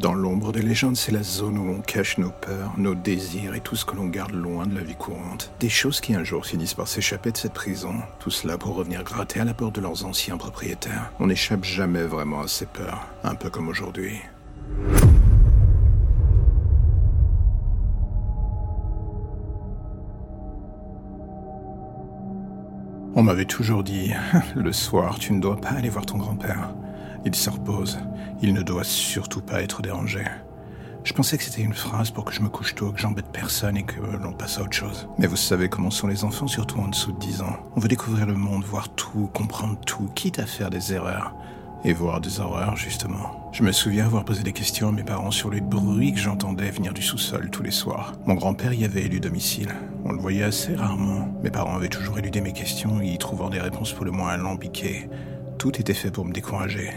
Dans l'ombre des légendes, c'est la zone où on cache nos peurs, nos désirs et tout ce que l'on garde loin de la vie courante. Des choses qui un jour finissent par s'échapper de cette prison. Tout cela pour revenir gratter à la porte de leurs anciens propriétaires. On n'échappe jamais vraiment à ces peurs, un peu comme aujourd'hui. On m'avait toujours dit, le soir, tu ne dois pas aller voir ton grand-père. Il se repose. Il ne doit surtout pas être dérangé. Je pensais que c'était une phrase pour que je me couche tôt, que j'embête personne et que l'on passe à autre chose. Mais vous savez comment sont les enfants, surtout en dessous de 10 ans. On veut découvrir le monde, voir tout, comprendre tout, quitte à faire des erreurs. Et voir des horreurs, justement. Je me souviens avoir posé des questions à mes parents sur les bruits que j'entendais venir du sous-sol tous les soirs. Mon grand-père y avait élu domicile. On le voyait assez rarement. Mes parents avaient toujours éludé mes questions, y trouvant des réponses pour le moins alambiquées. Tout était fait pour me décourager.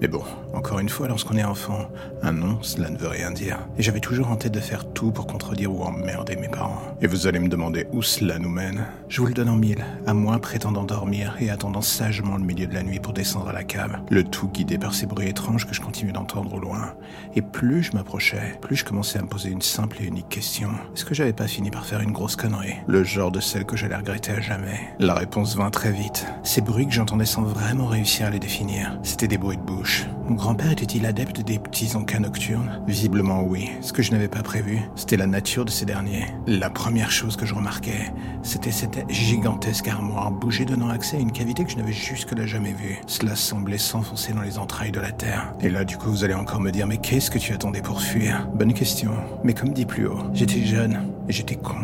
Mais bon, encore une fois, lorsqu'on est enfant, un nom, cela ne veut rien dire. Et j'avais toujours en tête de faire tout pour contredire ou emmerder mes parents. Et vous allez me demander où cela nous mène? Je vous le donne en mille, à moi prétendant dormir et attendant sagement le milieu de la nuit pour descendre à la cave. Le tout guidé par ces bruits étranges que je continuais d'entendre au loin. Et plus je m'approchais, plus je commençais à me poser une simple et unique question. Est-ce que j'avais pas fini par faire une grosse connerie? Le genre de celle que j'allais regretter à jamais. La réponse vint très vite. Ces bruits que j'entendais sans vraiment réussir à les définir, c'était des bruits de bouche mon grand-père était-il adepte des petits encas nocturnes? Visiblement oui. Ce que je n'avais pas prévu, c'était la nature de ces derniers. La première chose que je remarquais, c'était cette gigantesque armoire bouger donnant accès à une cavité que je n'avais jusque-là jamais vue. Cela semblait s'enfoncer dans les entrailles de la terre. Et là, du coup, vous allez encore me dire, mais qu'est-ce que tu attendais pour fuir? Bonne question. Mais comme dit plus haut, j'étais jeune et j'étais con.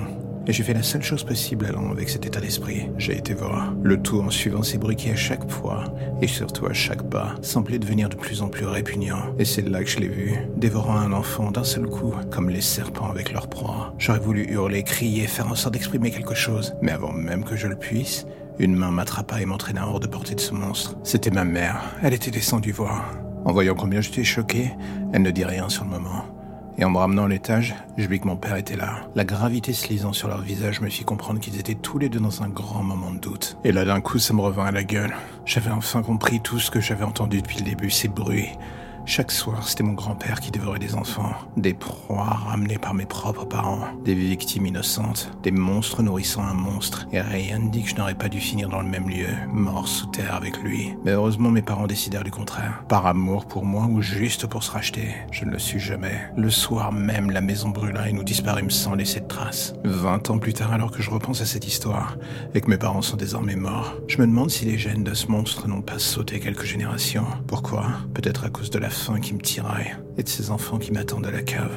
Et j'ai fait la seule chose possible allant avec cet état d'esprit. J'ai été voir. Le tout en suivant ces bruits qui à chaque fois, et surtout à chaque pas, semblaient devenir de plus en plus répugnants. Et c'est là que je l'ai vu, dévorant un enfant d'un seul coup, comme les serpents avec leur proie. J'aurais voulu hurler, crier, faire en sorte d'exprimer quelque chose. Mais avant même que je le puisse, une main m'attrapa et m'entraîna hors de portée de ce monstre. C'était ma mère. Elle était descendue voir. En voyant combien j'étais choqué, elle ne dit rien sur le moment. Et en me ramenant à l'étage, je vis que mon père était là. La gravité se lisant sur leur visage me fit comprendre qu'ils étaient tous les deux dans un grand moment de doute. Et là d'un coup, ça me revint à la gueule. J'avais enfin compris tout ce que j'avais entendu depuis le début, ces bruits, chaque soir, c'était mon grand-père qui dévorait des enfants, des proies ramenées par mes propres parents, des victimes innocentes, des monstres nourrissant un monstre, et rien ne dit que je n'aurais pas dû finir dans le même lieu, mort sous terre avec lui. Mais heureusement, mes parents décidèrent du contraire. Par amour pour moi ou juste pour se racheter, je ne le suis jamais. Le soir même, la maison brûla et nous disparûmes sans laisser de traces. Vingt ans plus tard, alors que je repense à cette histoire, et que mes parents sont désormais morts, je me demande si les gènes de ce monstre n'ont pas sauté quelques générations. Pourquoi? Peut-être à cause de la faim qui me tiraille et de ces enfants qui m'attendent à la cave.